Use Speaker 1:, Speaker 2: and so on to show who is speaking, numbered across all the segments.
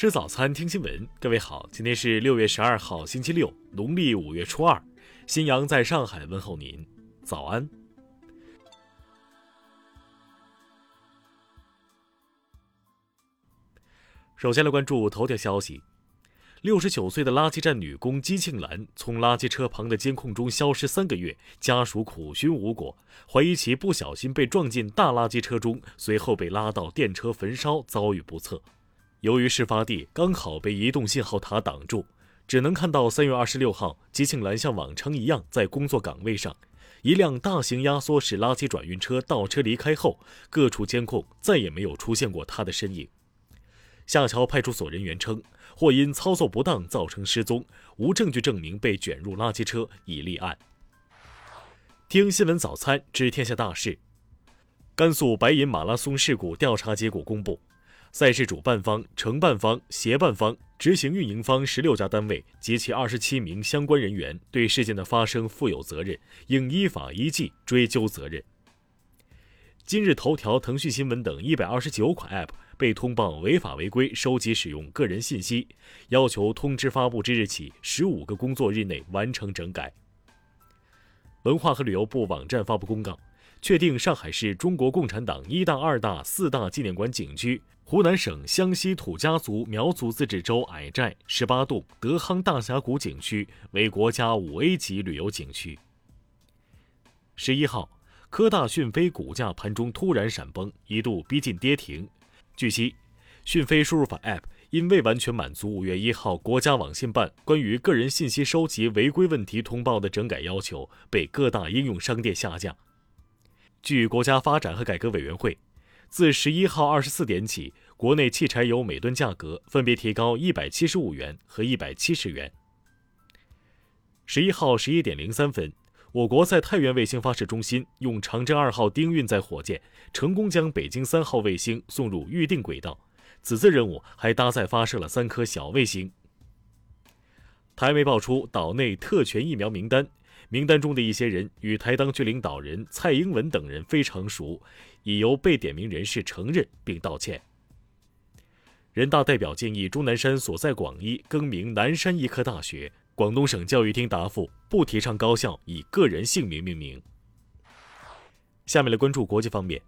Speaker 1: 吃早餐，听新闻。各位好，今天是六月十二号，星期六，农历五月初二。新阳在上海问候您，早安。首先来关注头条消息：六十九岁的垃圾站女工姬庆兰从垃圾车旁的监控中消失三个月，家属苦寻无果，怀疑其不小心被撞进大垃圾车中，随后被拉到电车焚烧，遭遇不测。由于事发地刚好被移动信号塔挡住，只能看到三月二十六号，吉庆兰像往常一样在工作岗位上。一辆大型压缩式垃圾转运车倒车离开后，各处监控再也没有出现过他的身影。下桥派出所人员称，或因操作不当造成失踪，无证据证明被卷入垃圾车，已立案。听新闻早餐知天下大事。甘肃白银马拉松事故调查结果公布。赛事主办方、承办方、协办方、执行运营方十六家单位及其二十七名相关人员对事件的发生负有责任，应依法依纪追究责任。今日头条、腾讯新闻等一百二十九款 App 被通报违法违规收集使用个人信息，要求通知发布之日起十五个工作日内完成整改。文化和旅游部网站发布公告，确定上海市中国共产党一大、二大、四大纪念馆景区。湖南省湘西土家族苗族自治州矮寨十八洞德夯大峡谷景区为国家五 A 级旅游景区。十一号，科大讯飞股价盘中突然闪崩，一度逼近跌停。据悉，讯飞输入法 App 因未完全满足五月一号国家网信办关于个人信息收集违规问题通报的整改要求，被各大应用商店下架。据国家发展和改革委员会。自十一号二十四点起，国内汽柴油每吨价格分别提高一百七十五元和一百七十元。十一号十一点零三分，我国在太原卫星发射中心用长征二号丁运载火箭成功将北京三号卫星送入预定轨道。此次任务还搭载发射了三颗小卫星。台媒爆出岛内特权疫苗名单。名单中的一些人与台当局领导人蔡英文等人非常熟，已由被点名人士承认并道歉。人大代表建议钟南山所在广医更名南山医科大学。广东省教育厅答复不提倡高校以个人姓名命名。下面来关注国际方面，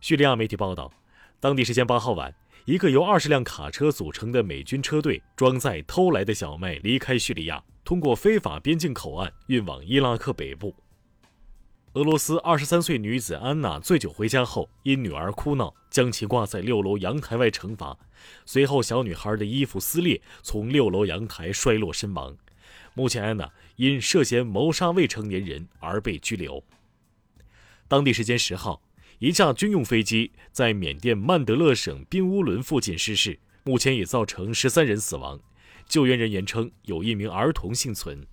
Speaker 1: 叙利亚媒体报道，当地时间八号晚，一个由二十辆卡车组成的美军车队装载偷来的小麦离开叙利亚。通过非法边境口岸运往伊拉克北部。俄罗斯二十三岁女子安娜醉酒回家后，因女儿哭闹，将其挂在六楼阳台外惩罚。随后，小女孩的衣服撕裂，从六楼阳台摔落身亡。目前，安娜因涉嫌谋杀未成年人而被拘留。当地时间十号，一架军用飞机在缅甸曼德勒省宾乌伦附近失事，目前已造成十三人死亡。救援人员称，有一名儿童幸存。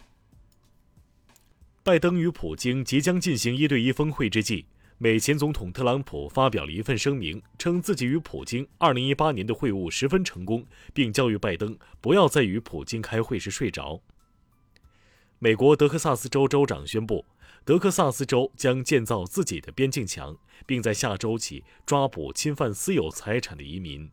Speaker 1: 拜登与普京即将进行一对一峰会之际，美前总统特朗普发表了一份声明，称自己与普京2018年的会晤十分成功，并教育拜登不要再与普京开会时睡着。美国德克萨斯州州长宣布，德克萨斯州将建造自己的边境墙，并在下周起抓捕侵犯私有财产的移民。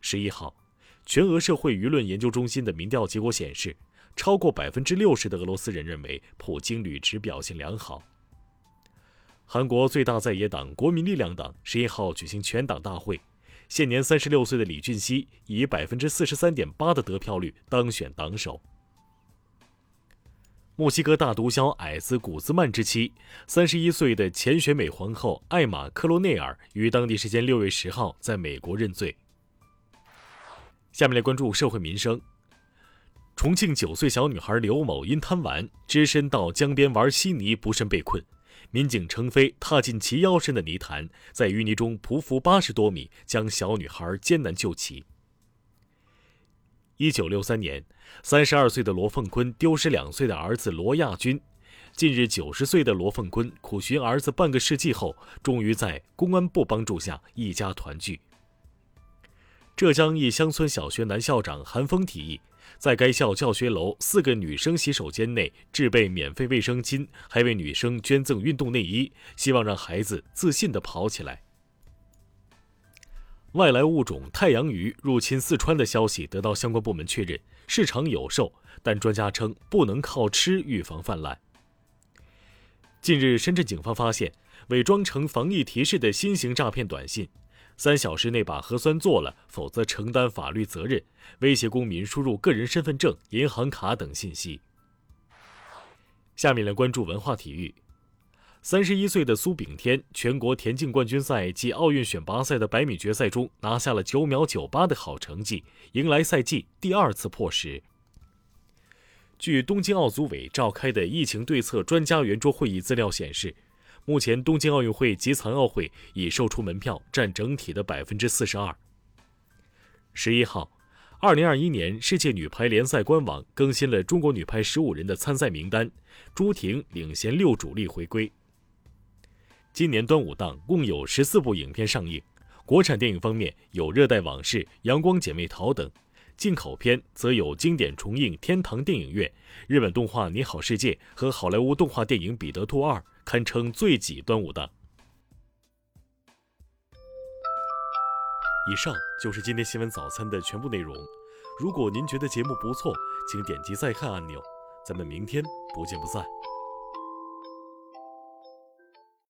Speaker 1: 十一号。全俄社会舆论研究中心的民调结果显示，超过百分之六十的俄罗斯人认为普京履职表现良好。韩国最大在野党国民力量党十一号举行全党大会，现年三十六岁的李俊熙以百分之四十三点八的得票率当选党首。墨西哥大毒枭矮子古兹曼之妻，三十一岁的前选美皇后艾玛克罗内尔于当地时间六月十号在美国认罪。下面来关注社会民生。重庆九岁小女孩刘某因贪玩，只身到江边玩稀泥，不慎被困。民警乘飞踏进其腰深的泥潭，在淤泥中匍匐八十多米，将小女孩艰难救起。一九六三年，三十二岁的罗凤坤丢失两岁的儿子罗亚军。近日，九十岁的罗凤坤苦寻儿子半个世纪后，终于在公安部帮助下一家团聚。浙江一乡村小学男校长韩峰提议，在该校教学楼四个女生洗手间内置备免费卫生巾，还为女生捐赠运动内衣，希望让孩子自信地跑起来。外来物种太阳鱼入侵四川的消息得到相关部门确认，市场有售，但专家称不能靠吃预防泛滥。近日，深圳警方发现伪装成防疫提示的新型诈骗短信：“三小时内把核酸做了，否则承担法律责任。”威胁公民输入个人身份证、银行卡等信息。下面来关注文化体育。三十一岁的苏炳添，全国田径冠军赛及奥运选拔赛的百米决赛中拿下了九秒九八的好成绩，迎来赛季第二次破十。据东京奥组委召开的疫情对策专家圆桌会议资料显示，目前东京奥运会及残奥会已售出门票占整体的百分之四十二。十一号，二零二一年世界女排联赛官网更新了中国女排十五人的参赛名单，朱婷领衔六主力回归。今年端午档共有十四部影片上映，国产电影方面有《热带往事》《阳光姐妹淘》等，进口片则有经典重映《天堂电影院》、日本动画《你好世界》和好莱坞动画电影《彼得兔二》，堪称最挤端午档。以上就是今天新闻早餐的全部内容。如果您觉得节目不错，请点击再看按钮。咱们明天不见不散。